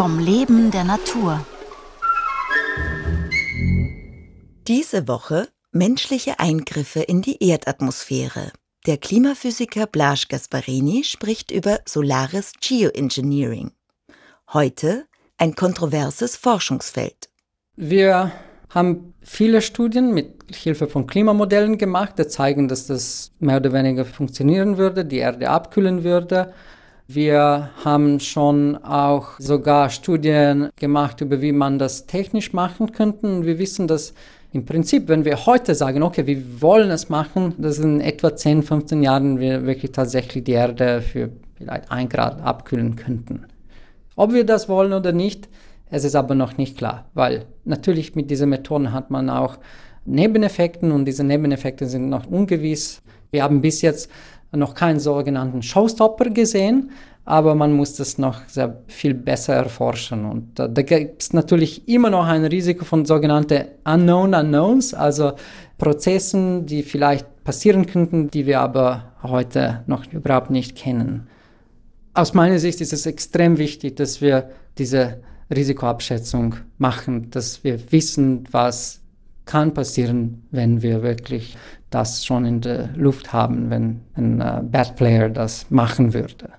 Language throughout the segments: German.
Vom Leben der Natur. Diese Woche menschliche Eingriffe in die Erdatmosphäre. Der Klimaphysiker Blaž Gasparini spricht über solares Geoengineering. Heute ein kontroverses Forschungsfeld. Wir haben viele Studien mit Hilfe von Klimamodellen gemacht, die zeigen, dass das mehr oder weniger funktionieren würde, die Erde abkühlen würde. Wir haben schon auch sogar Studien gemacht über, wie man das technisch machen könnte. Wir wissen, dass im Prinzip, wenn wir heute sagen, okay, wir wollen es machen, dass in etwa 10, 15 Jahren wir wirklich tatsächlich die Erde für vielleicht ein Grad abkühlen könnten. Ob wir das wollen oder nicht, es ist aber noch nicht klar, weil natürlich mit diesen Methoden hat man auch Nebeneffekte und diese Nebeneffekte sind noch ungewiss. Wir haben bis jetzt noch keinen sogenannten Showstopper gesehen, aber man muss das noch sehr viel besser erforschen. Und da, da gibt es natürlich immer noch ein Risiko von sogenannten Unknown Unknowns, also Prozessen, die vielleicht passieren könnten, die wir aber heute noch überhaupt nicht kennen. Aus meiner Sicht ist es extrem wichtig, dass wir diese Risikoabschätzung machen, dass wir wissen, was kann passieren, wenn wir wirklich das schon in der Luft haben, wenn ein uh, Bad Player das machen würde.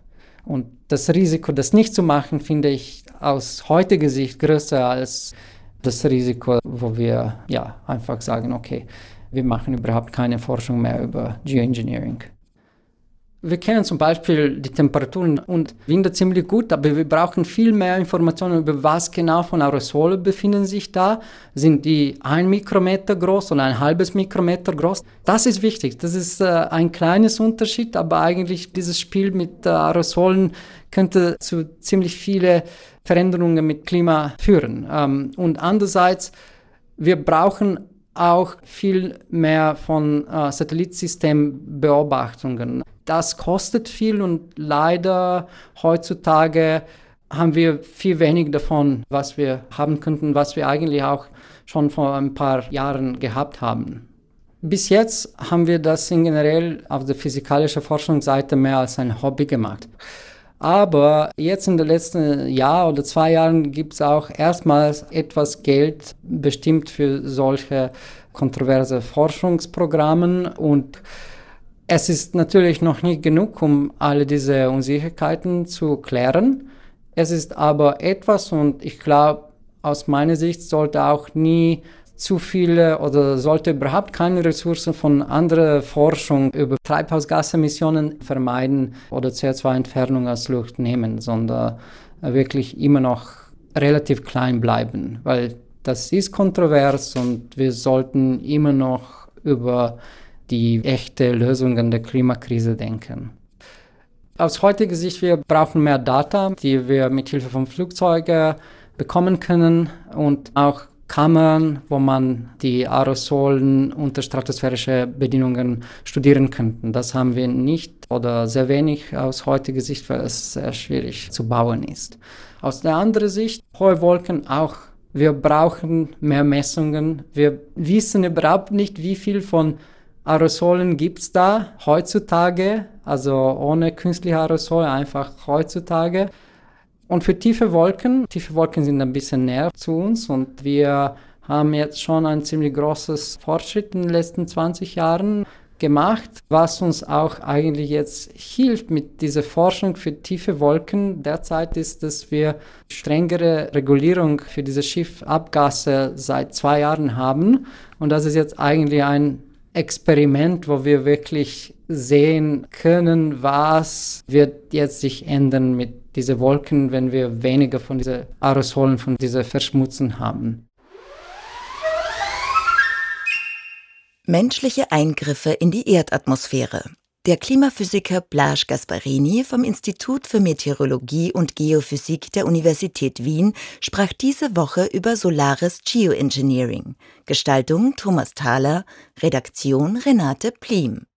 Und das Risiko, das nicht zu machen, finde ich aus heutiger Sicht größer als das Risiko, wo wir ja einfach sagen, okay, wir machen überhaupt keine Forschung mehr über Geoengineering. Wir kennen zum Beispiel die Temperaturen und Winde ziemlich gut, aber wir brauchen viel mehr Informationen über was genau von Aerosole befinden sich da. Sind die ein Mikrometer groß oder ein halbes Mikrometer groß? Das ist wichtig. Das ist äh, ein kleines Unterschied, aber eigentlich dieses Spiel mit äh, Aerosolen könnte zu ziemlich viele Veränderungen mit Klima führen. Ähm, und andererseits, wir brauchen auch viel mehr von äh, Satellitsystembeobachtungen. Das kostet viel und leider heutzutage haben wir viel weniger davon, was wir haben könnten, was wir eigentlich auch schon vor ein paar Jahren gehabt haben. Bis jetzt haben wir das in generell auf der physikalischen Forschungsseite mehr als ein Hobby gemacht. Aber jetzt in den letzten Jahr oder zwei Jahren gibt es auch erstmals etwas Geld bestimmt für solche kontroverse Forschungsprogramme und es ist natürlich noch nicht genug, um alle diese Unsicherheiten zu klären. Es ist aber etwas und ich glaube, aus meiner Sicht sollte auch nie zu viele oder sollte überhaupt keine Ressourcen von anderer Forschung über Treibhausgasemissionen vermeiden oder CO2-Entfernung aus Luft nehmen, sondern wirklich immer noch relativ klein bleiben, weil das ist kontrovers und wir sollten immer noch über die echte Lösungen der Klimakrise denken. Aus heutiger Sicht, wir brauchen mehr Data, die wir mit Hilfe von Flugzeugen bekommen können und auch Kammern, wo man die Aerosolen unter stratosphärische Bedingungen studieren könnte. Das haben wir nicht oder sehr wenig aus heutiger Sicht, weil es sehr schwierig zu bauen ist. Aus der anderen Sicht, hohe Wolken auch. Wir brauchen mehr Messungen. Wir wissen überhaupt nicht, wie viel von Aerosolen gibt es da heutzutage, also ohne künstliche Aerosole, einfach heutzutage. Und für tiefe Wolken, tiefe Wolken sind ein bisschen näher zu uns und wir haben jetzt schon ein ziemlich großes Fortschritt in den letzten 20 Jahren gemacht, was uns auch eigentlich jetzt hilft mit dieser Forschung für tiefe Wolken. Derzeit ist, dass wir strengere Regulierung für diese Schiffabgase seit zwei Jahren haben. Und das ist jetzt eigentlich ein Experiment, wo wir wirklich sehen können, was wird jetzt sich ändern mit diese Wolken, wenn wir weniger von diesen Aerosolen, von dieser Verschmutzung haben. Menschliche Eingriffe in die Erdatmosphäre. Der Klimaphysiker Blaž Gasparini vom Institut für Meteorologie und Geophysik der Universität Wien sprach diese Woche über solares Geoengineering. Gestaltung Thomas Thaler, Redaktion Renate Plim.